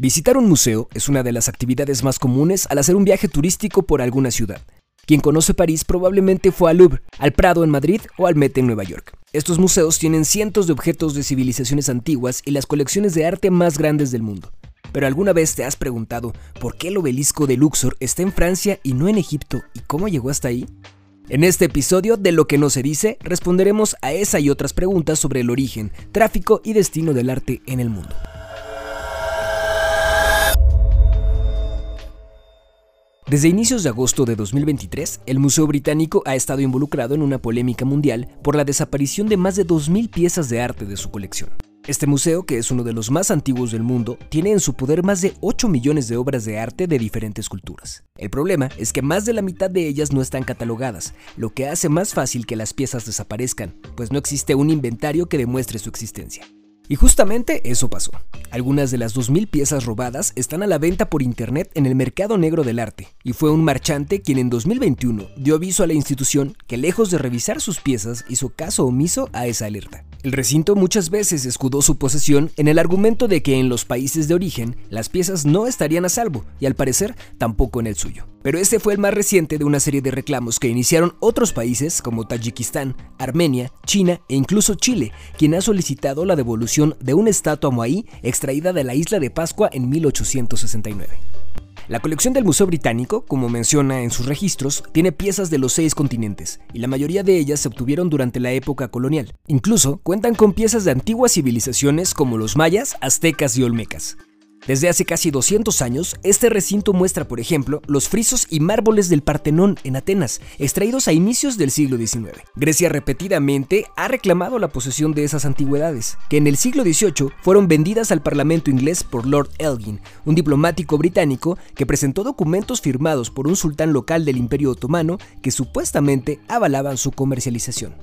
Visitar un museo es una de las actividades más comunes al hacer un viaje turístico por alguna ciudad. Quien conoce París probablemente fue al Louvre, al Prado en Madrid o al Met en Nueva York. Estos museos tienen cientos de objetos de civilizaciones antiguas y las colecciones de arte más grandes del mundo. Pero alguna vez te has preguntado por qué el obelisco de Luxor está en Francia y no en Egipto y cómo llegó hasta ahí? En este episodio de Lo que no se dice, responderemos a esa y otras preguntas sobre el origen, tráfico y destino del arte en el mundo. Desde inicios de agosto de 2023, el Museo Británico ha estado involucrado en una polémica mundial por la desaparición de más de 2.000 piezas de arte de su colección. Este museo, que es uno de los más antiguos del mundo, tiene en su poder más de 8 millones de obras de arte de diferentes culturas. El problema es que más de la mitad de ellas no están catalogadas, lo que hace más fácil que las piezas desaparezcan, pues no existe un inventario que demuestre su existencia. Y justamente eso pasó. Algunas de las 2.000 piezas robadas están a la venta por internet en el mercado negro del arte, y fue un marchante quien en 2021 dio aviso a la institución que lejos de revisar sus piezas hizo caso omiso a esa alerta. El recinto muchas veces escudó su posesión en el argumento de que en los países de origen las piezas no estarían a salvo y al parecer tampoco en el suyo. Pero este fue el más reciente de una serie de reclamos que iniciaron otros países como Tayikistán, Armenia, China e incluso Chile, quien ha solicitado la devolución de una estatua moai extraída de la isla de Pascua en 1869. La colección del Museo Británico, como menciona en sus registros, tiene piezas de los seis continentes, y la mayoría de ellas se obtuvieron durante la época colonial. Incluso cuentan con piezas de antiguas civilizaciones como los mayas, aztecas y olmecas. Desde hace casi 200 años, este recinto muestra, por ejemplo, los frisos y márboles del Partenón en Atenas, extraídos a inicios del siglo XIX. Grecia repetidamente ha reclamado la posesión de esas antigüedades, que en el siglo XVIII fueron vendidas al Parlamento inglés por Lord Elgin, un diplomático británico que presentó documentos firmados por un sultán local del Imperio Otomano que supuestamente avalaban su comercialización.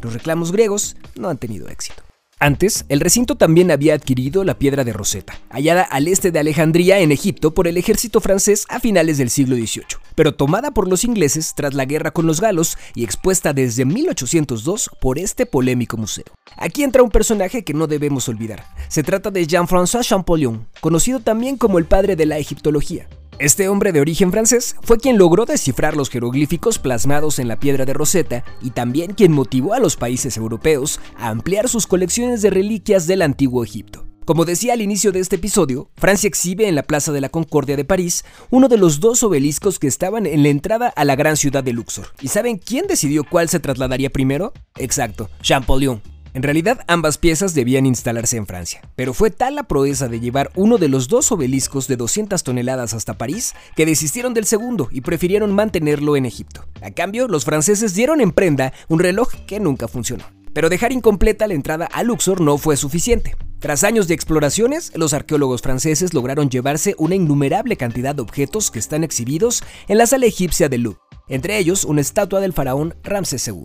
Los reclamos griegos no han tenido éxito. Antes, el recinto también había adquirido la piedra de Rosetta, hallada al este de Alejandría en Egipto por el ejército francés a finales del siglo XVIII, pero tomada por los ingleses tras la guerra con los galos y expuesta desde 1802 por este polémico museo. Aquí entra un personaje que no debemos olvidar. Se trata de Jean-François Champollion, conocido también como el padre de la egiptología. Este hombre de origen francés fue quien logró descifrar los jeroglíficos plasmados en la piedra de Rosetta y también quien motivó a los países europeos a ampliar sus colecciones de reliquias del antiguo Egipto. Como decía al inicio de este episodio, Francia exhibe en la Plaza de la Concordia de París uno de los dos obeliscos que estaban en la entrada a la gran ciudad de Luxor. ¿Y saben quién decidió cuál se trasladaría primero? Exacto, Champollion, en realidad ambas piezas debían instalarse en Francia, pero fue tal la proeza de llevar uno de los dos obeliscos de 200 toneladas hasta París que desistieron del segundo y prefirieron mantenerlo en Egipto. A cambio, los franceses dieron en prenda un reloj que nunca funcionó. Pero dejar incompleta la entrada a Luxor no fue suficiente. Tras años de exploraciones, los arqueólogos franceses lograron llevarse una innumerable cantidad de objetos que están exhibidos en la sala egipcia de Louvre, entre ellos una estatua del faraón Ramsés II.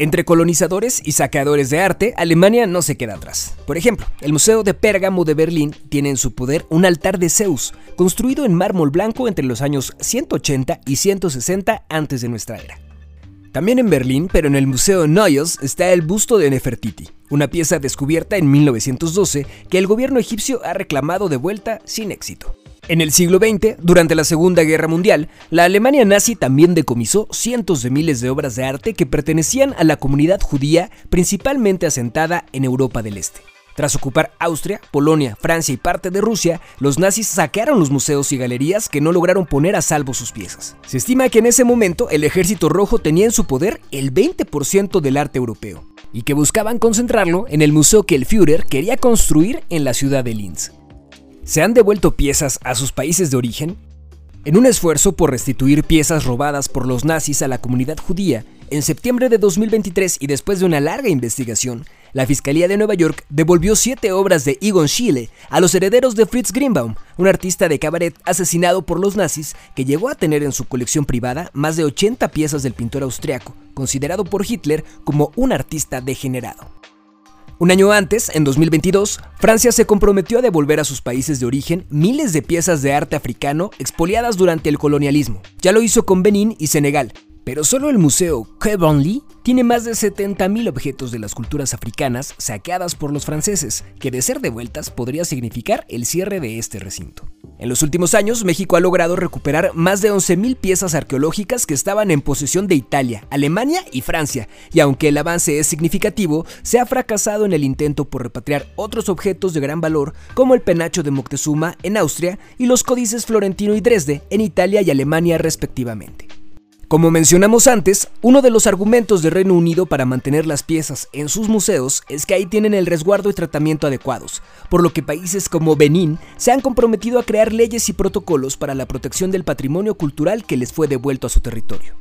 Entre colonizadores y saqueadores de arte, Alemania no se queda atrás. Por ejemplo, el Museo de Pérgamo de Berlín tiene en su poder un altar de Zeus, construido en mármol blanco entre los años 180 y 160 antes de nuestra era. También en Berlín, pero en el Museo Neues, está el busto de Nefertiti, una pieza descubierta en 1912 que el gobierno egipcio ha reclamado de vuelta sin éxito. En el siglo XX, durante la Segunda Guerra Mundial, la Alemania nazi también decomisó cientos de miles de obras de arte que pertenecían a la comunidad judía principalmente asentada en Europa del Este. Tras ocupar Austria, Polonia, Francia y parte de Rusia, los nazis saquearon los museos y galerías que no lograron poner a salvo sus piezas. Se estima que en ese momento el ejército rojo tenía en su poder el 20% del arte europeo y que buscaban concentrarlo en el museo que el Führer quería construir en la ciudad de Linz. ¿Se han devuelto piezas a sus países de origen? En un esfuerzo por restituir piezas robadas por los nazis a la comunidad judía, en septiembre de 2023 y después de una larga investigación, la Fiscalía de Nueva York devolvió siete obras de Egon Schiele a los herederos de Fritz Greenbaum, un artista de cabaret asesinado por los nazis que llegó a tener en su colección privada más de 80 piezas del pintor austriaco, considerado por Hitler como un artista degenerado. Un año antes, en 2022, Francia se comprometió a devolver a sus países de origen miles de piezas de arte africano expoliadas durante el colonialismo. Ya lo hizo con Benín y Senegal, pero solo el Museo Quai tiene más de 70.000 objetos de las culturas africanas saqueadas por los franceses, que de ser devueltas podría significar el cierre de este recinto. En los últimos años, México ha logrado recuperar más de 11.000 piezas arqueológicas que estaban en posesión de Italia, Alemania y Francia, y aunque el avance es significativo, se ha fracasado en el intento por repatriar otros objetos de gran valor como el penacho de Moctezuma en Austria y los códices Florentino y Dresde en Italia y Alemania respectivamente. Como mencionamos antes, uno de los argumentos de Reino Unido para mantener las piezas en sus museos es que ahí tienen el resguardo y tratamiento adecuados, por lo que países como Benín se han comprometido a crear leyes y protocolos para la protección del patrimonio cultural que les fue devuelto a su territorio.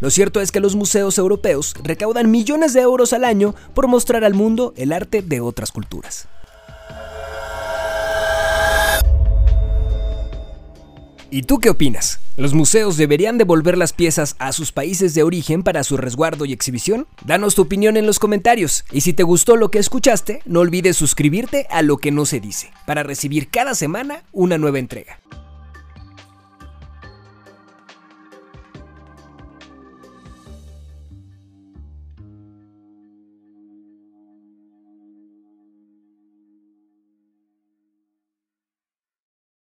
Lo cierto es que los museos europeos recaudan millones de euros al año por mostrar al mundo el arte de otras culturas. ¿Y tú qué opinas? ¿Los museos deberían devolver las piezas a sus países de origen para su resguardo y exhibición? Danos tu opinión en los comentarios y si te gustó lo que escuchaste, no olvides suscribirte a Lo que no se dice para recibir cada semana una nueva entrega.